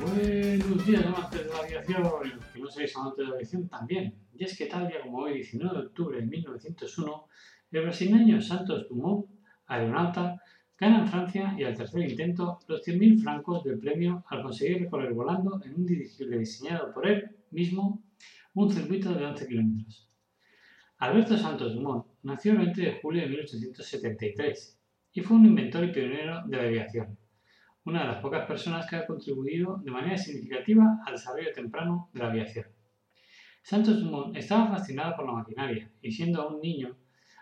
Buenos días, amantes de la aviación, que no sois amantes de la aviación también. Y es que tal día como hoy, 19 de octubre de 1901, el brasileño Santos Dumont, aeronauta, gana en Francia y al tercer intento los 100.000 francos del premio al conseguir recorrer volando en un dirigible diseñado por él mismo un circuito de 11 kilómetros. Alberto Santos Dumont nació el 20 de julio de 1873 y fue un inventor y pionero de la aviación una de las pocas personas que ha contribuido de manera significativa al desarrollo temprano de la aviación. Santos Dumont estaba fascinado por la maquinaria y siendo aún niño,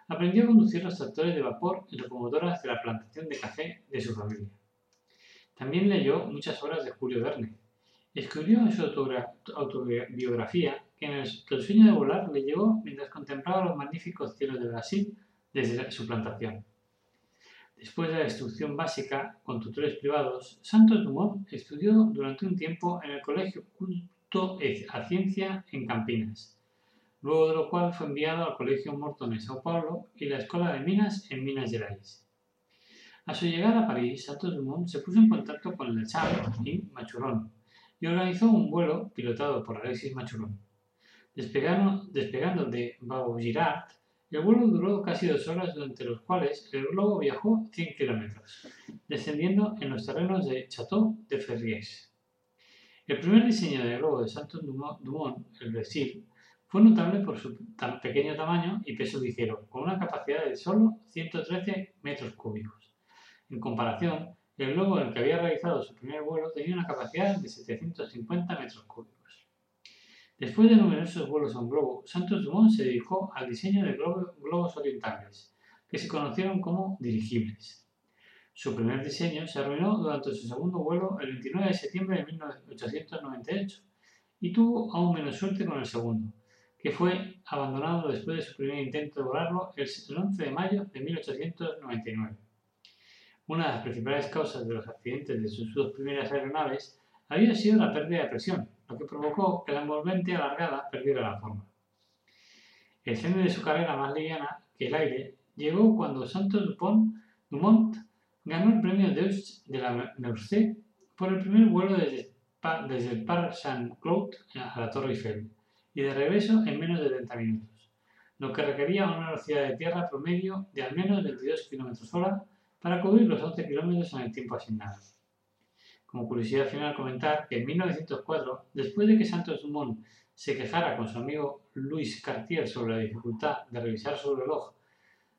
aprendió a conducir los tractores de vapor y locomotoras de la plantación de café de su familia. También leyó muchas obras de Julio Verne. Escribió en su autobiografía que, el, que el sueño de volar le llegó mientras contemplaba los magníficos cielos de Brasil desde su plantación. Después de la instrucción básica con tutores privados, Santos Dumont estudió durante un tiempo en el Colegio Culto a Ciencia en Campinas, luego de lo cual fue enviado al Colegio Morton en Sao Paulo y la Escuela de Minas en Minas Gerais. A su llegada a París, Santos Dumont se puso en contacto con Le y Machurón y organizó un vuelo pilotado por Alexis Machurón. Despegando, despegando de Vaugirard, el vuelo duró casi dos horas, durante los cuales el globo viajó 100 kilómetros, descendiendo en los terrenos de Château de Ferriés. El primer diseño de globo de Santos Dumont, el Brasil, fue notable por su pequeño tamaño y peso ligero, con una capacidad de solo 113 metros cúbicos. En comparación, el globo en el que había realizado su primer vuelo tenía una capacidad de 750 metros cúbicos. Después de numerosos vuelos en globo, Santos Dumont se dedicó al diseño de globos orientales, que se conocieron como dirigibles. Su primer diseño se arruinó durante su segundo vuelo el 29 de septiembre de 1898 y tuvo aún menos suerte con el segundo, que fue abandonado después de su primer intento de volarlo el 11 de mayo de 1899. Una de las principales causas de los accidentes de sus dos primeras aeronaves había sido la pérdida de presión, lo que provocó que la envolvente alargada perdiera la forma. El centro de su carrera más liviana que el aire llegó cuando Santos Dupont, Dumont ganó el premio Deux de la Meurthe por el primer vuelo desde, desde el Parc Saint-Cloud a la Torre Eiffel y de regreso en menos de 30 minutos, lo que requería una velocidad de tierra promedio de al menos 22 km hora para cubrir los 11 km en el tiempo asignado. Como curiosidad final comentar que en 1904, después de que Santos Dumont se quejara con su amigo Louis Cartier sobre la dificultad de revisar su reloj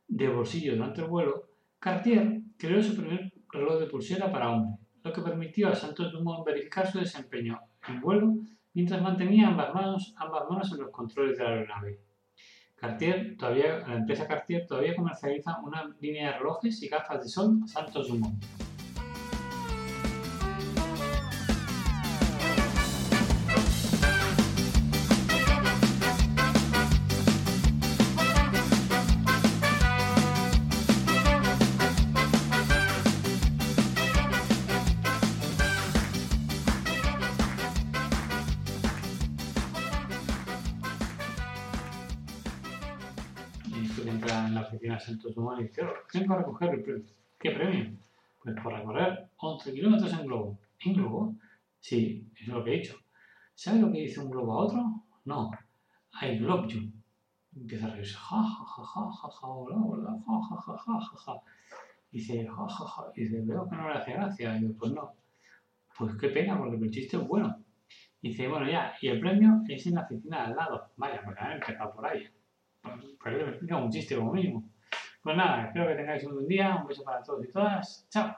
de bolsillo durante el vuelo, Cartier creó su primer reloj de pulsera para hombre, lo que permitió a Santos Dumont verificar su desempeño en vuelo mientras mantenía ambas manos, ambas manos en los controles de la aeronave. Cartier todavía, la empresa Cartier todavía comercializa una línea de relojes y gafas de sol Santos Dumont. Entra en la oficina Santos Dumont y dice, vengo a recoger el premio. ¿Qué premio? Pues por recorrer 11 kilómetros en globo. ¿En globo? Sí, es lo que he dicho. ¿Sabe lo que dice un globo a otro? No. I love. Empieza a reírse. Ja, ja, ja, ja, ja, ja, hola, hola, ja, ja, ja, ja, ja, ja. Dice, ja, ja, ja. Dice, veo que no le hace gracia. Y yo, pues no. Pues qué pena, porque el chiste es bueno. Dice, bueno, ya, y el premio es en la oficina de al lado. Vaya, pues han empezado por ahí pero me explica como mínimo. Pues nada, espero que tengáis un buen día, un beso para todos y todas. Chao.